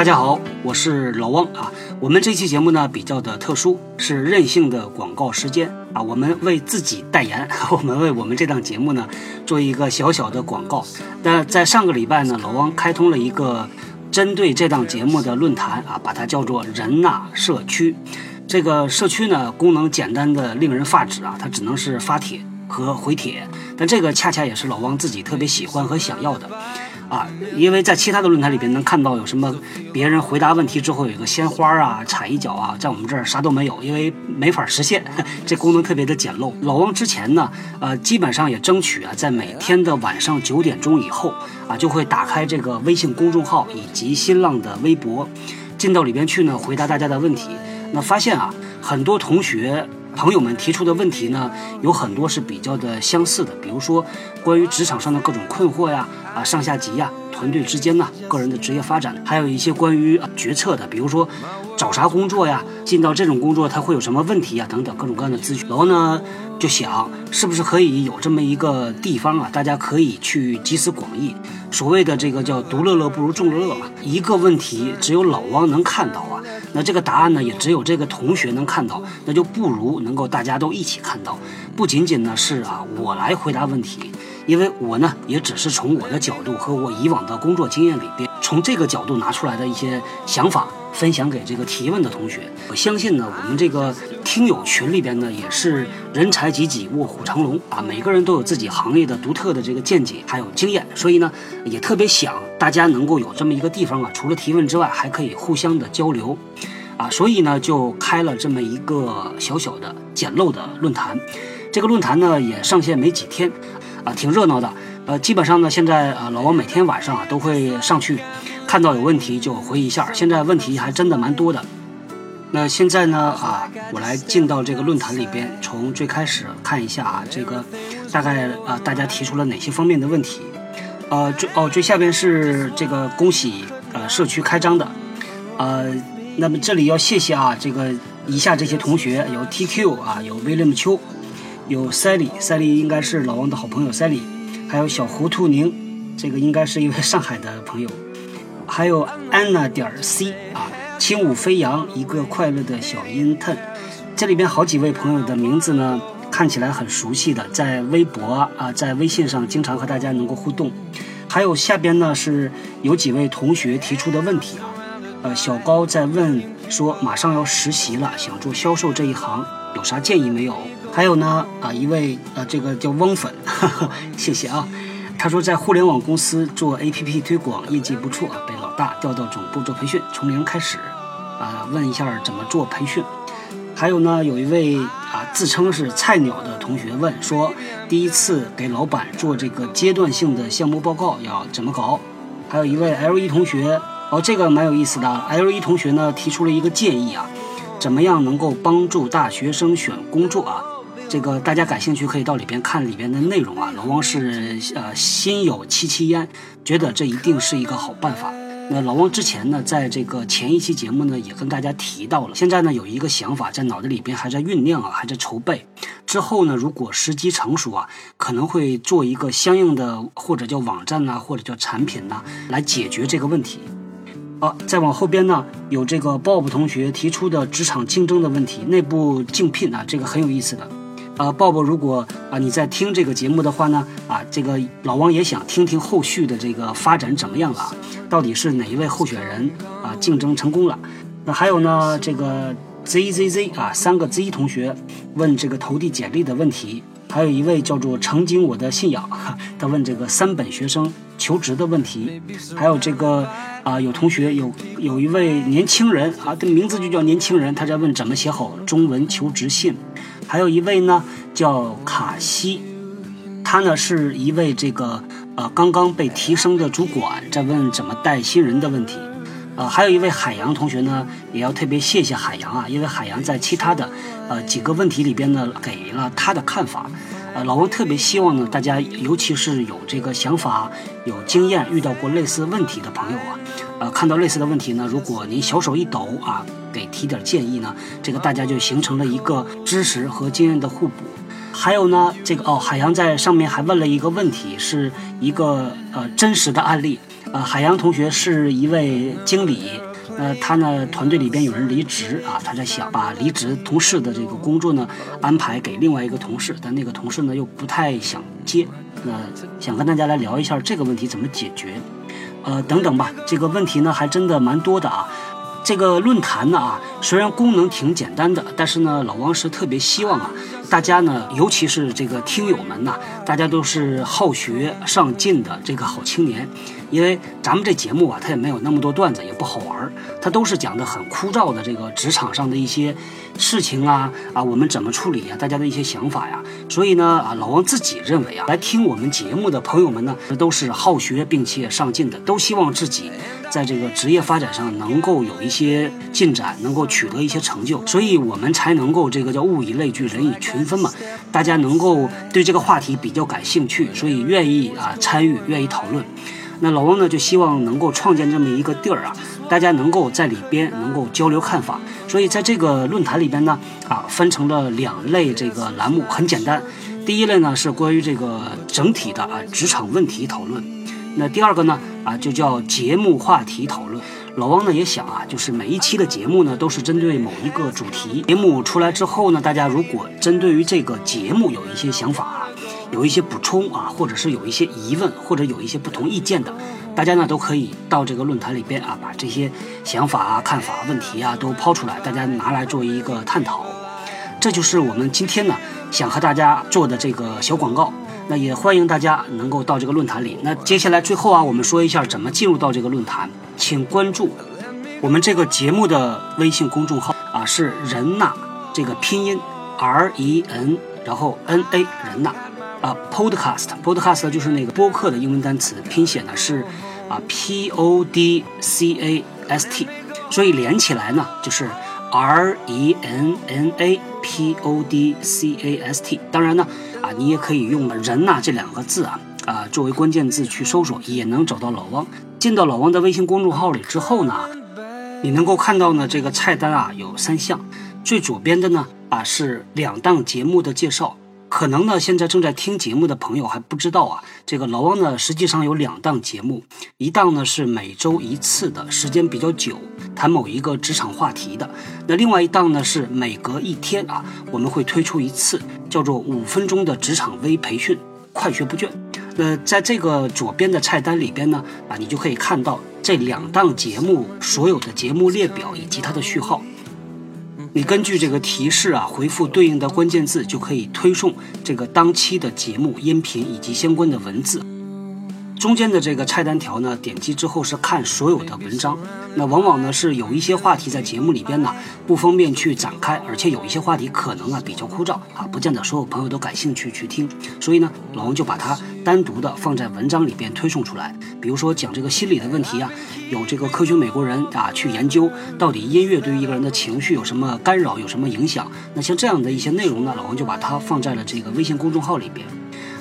大家好，我是老汪啊。我们这期节目呢比较的特殊，是任性的广告时间啊。我们为自己代言，我们为我们这档节目呢做一个小小的广告。那在上个礼拜呢，老汪开通了一个针对这档节目的论坛啊，把它叫做“人呐社区”。这个社区呢功能简单的令人发指啊，它只能是发帖和回帖，但这个恰恰也是老汪自己特别喜欢和想要的。啊，因为在其他的论坛里边能看到有什么别人回答问题之后有一个鲜花啊、踩一脚啊，在我们这儿啥都没有，因为没法实现，这功能特别的简陋。老汪之前呢，呃，基本上也争取啊，在每天的晚上九点钟以后啊，就会打开这个微信公众号以及新浪的微博，进到里边去呢，回答大家的问题。那发现啊，很多同学。朋友们提出的问题呢，有很多是比较的相似的，比如说关于职场上的各种困惑呀，啊上下级呀，团队之间呢，个人的职业发展，还有一些关于决策的，比如说找啥工作呀，进到这种工作它会有什么问题呀，等等各种各样的咨询。然后呢，就想是不是可以有这么一个地方啊，大家可以去集思广益。所谓的这个叫独乐乐不如众乐乐嘛，一个问题只有老汪能看到啊。那这个答案呢，也只有这个同学能看到，那就不如能够大家都一起看到，不仅仅呢是啊我来回答问题，因为我呢也只是从我的角度和我以往的工作经验里边，从这个角度拿出来的一些想法。分享给这个提问的同学，我相信呢，我们这个听友群里边呢，也是人才济济，卧虎藏龙啊，每个人都有自己行业的独特的这个见解还有经验，所以呢，也特别想大家能够有这么一个地方啊，除了提问之外，还可以互相的交流，啊，所以呢，就开了这么一个小小的简陋的论坛，这个论坛呢也上线没几天，啊，挺热闹的，呃，基本上呢，现在啊，老王每天晚上啊都会上去。看到有问题就回一下，现在问题还真的蛮多的。那现在呢啊，我来进到这个论坛里边，从最开始看一下啊，这个大概啊大家提出了哪些方面的问题？呃，最哦最下边是这个恭喜呃社区开张的，呃，那么这里要谢谢啊这个以下这些同学，有 TQ 啊，有威廉秋，有 Sally，Sally 应该是老王的好朋友 Sally，还有小糊涂宁，这个应该是一位上海的朋友。还有安娜点 C 啊，轻舞飞扬，一个快乐的小 inton。这里边好几位朋友的名字呢，看起来很熟悉的，在微博啊，在微信上经常和大家能够互动。还有下边呢是有几位同学提出的问题啊，呃，小高在问说，马上要实习了，想做销售这一行，有啥建议没有？还有呢啊，一位呃，这个叫翁粉，谢谢啊。他说在互联网公司做 APP 推广，业绩不错，啊大调到总部做培训，从零开始，啊，问一下怎么做培训。还有呢，有一位啊自称是菜鸟的同学问说，第一次给老板做这个阶段性的项目报告要怎么搞？还有一位 L 一同学，哦，这个蛮有意思的。L 一同学呢提出了一个建议啊，怎么样能够帮助大学生选工作啊？这个大家感兴趣可以到里边看里边的内容啊。老汪是呃心有戚戚焉，觉得这一定是一个好办法。那老汪之前呢，在这个前一期节目呢，也跟大家提到了。现在呢，有一个想法在脑子里边还在酝酿啊，还在筹备。之后呢，如果时机成熟啊，可能会做一个相应的或者叫网站呐，或者叫产品呐，来解决这个问题。啊，再往后边呢，有这个 Bob 同学提出的职场竞争的问题，内部竞聘啊，这个很有意思的。啊，鲍勃，如果啊你在听这个节目的话呢，啊，这个老王也想听听后续的这个发展怎么样了，到底是哪一位候选人啊竞争成功了？那还有呢，这个 ZZZ 啊，三个 Z 同学问这个投递简历的问题，还有一位叫做曾经我的信仰，他问这个三本学生求职的问题，还有这个啊有同学有有一位年轻人啊，这名字就叫年轻人，他在问怎么写好中文求职信。还有一位呢，叫卡西，他呢是一位这个呃刚刚被提升的主管，在问怎么带新人的问题。呃，还有一位海洋同学呢，也要特别谢谢海洋啊，因为海洋在其他的呃几个问题里边呢，给了他的看法。呃，老王特别希望呢，大家尤其是有这个想法、有经验、遇到过类似问题的朋友啊，呃，看到类似的问题呢，如果您小手一抖啊。给提点建议呢，这个大家就形成了一个知识和经验的互补。还有呢，这个哦，海洋在上面还问了一个问题，是一个呃真实的案例。呃，海洋同学是一位经理，呃他呢团队里边有人离职啊，他在想把离职同事的这个工作呢安排给另外一个同事，但那个同事呢又不太想接。那想跟大家来聊一下这个问题怎么解决，呃等等吧，这个问题呢还真的蛮多的啊。这个论坛呢啊，虽然功能挺简单的，但是呢，老王是特别希望啊，大家呢，尤其是这个听友们呐，大家都是好学上进的这个好青年。因为咱们这节目啊，它也没有那么多段子，也不好玩，它都是讲的很枯燥的这个职场上的一些事情啊啊，我们怎么处理呀？大家的一些想法呀。所以呢啊，老王自己认为啊，来听我们节目的朋友们呢，都是好学并且上进的，都希望自己在这个职业发展上能够有一些进展，能够取得一些成就，所以我们才能够这个叫物以类聚，人以群分嘛。大家能够对这个话题比较感兴趣，所以愿意啊参与，愿意讨论。那老汪呢，就希望能够创建这么一个地儿啊，大家能够在里边能够交流看法。所以在这个论坛里边呢，啊，分成了两类这个栏目，很简单。第一类呢是关于这个整体的啊职场问题讨论，那第二个呢啊就叫节目话题讨论。老汪呢也想啊，就是每一期的节目呢都是针对某一个主题。节目出来之后呢，大家如果针对于这个节目有一些想法。有一些补充啊，或者是有一些疑问，或者有一些不同意见的，大家呢都可以到这个论坛里边啊，把这些想法啊、看法、问题啊都抛出来，大家拿来做一个探讨。这就是我们今天呢想和大家做的这个小广告。那也欢迎大家能够到这个论坛里。那接下来最后啊，我们说一下怎么进入到这个论坛，请关注我们这个节目的微信公众号啊，是人呐这个拼音 R E N，然后 N A 人呐。啊，podcast，podcast 就是那个播客的英文单词，拼写呢是啊 p o d c a s t，所以连起来呢就是 r e n n a p o d c a s t。当然呢你也可以用人呐这两个字啊啊作为关键字去搜索，也能找到老汪。进到老汪的微信公众号里之后呢，你能够看到呢这个菜单啊有三项，最左边的呢啊是两档节目的介绍。可能呢，现在正在听节目的朋友还不知道啊，这个老汪呢，实际上有两档节目，一档呢是每周一次的，时间比较久，谈某一个职场话题的；那另外一档呢是每隔一天啊，我们会推出一次，叫做五分钟的职场微培训，快学不倦。那在这个左边的菜单里边呢，啊，你就可以看到这两档节目所有的节目列表以及它的序号。你根据这个提示啊，回复对应的关键字，就可以推送这个当期的节目音频以及相关的文字。中间的这个菜单条呢，点击之后是看所有的文章。那往往呢是有一些话题在节目里边呢不方便去展开，而且有一些话题可能啊比较枯燥啊，不见得所有朋友都感兴趣去听。所以呢，老王就把它单独的放在文章里边推送出来。比如说讲这个心理的问题啊，有这个科学美国人啊去研究到底音乐对于一个人的情绪有什么干扰，有什么影响。那像这样的一些内容呢，老王就把它放在了这个微信公众号里边。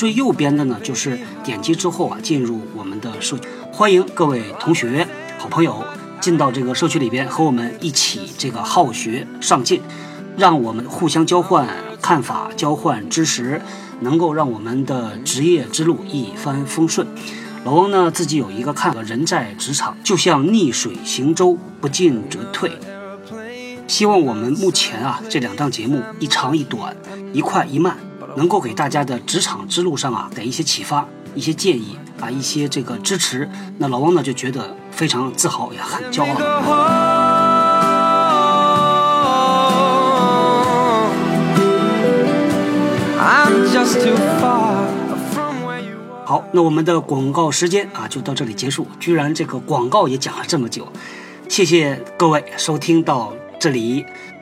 最右边的呢，就是点击之后啊，进入我们的社区，欢迎各位同学、好朋友进到这个社区里边，和我们一起这个好学上进，让我们互相交换看法、交换知识，能够让我们的职业之路一帆风顺。老翁呢，自己有一个看法：人在职场就像逆水行舟，不进则退。希望我们目前啊这两档节目一长一短，一快一慢。能够给大家的职场之路上啊，给一些启发、一些建议啊，一些这个支持。那老汪呢就觉得非常自豪，也很骄傲。好，那我们的广告时间啊就到这里结束。居然这个广告也讲了这么久，谢谢各位收听到这里。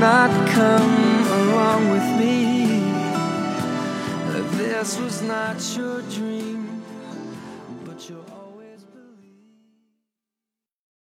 not come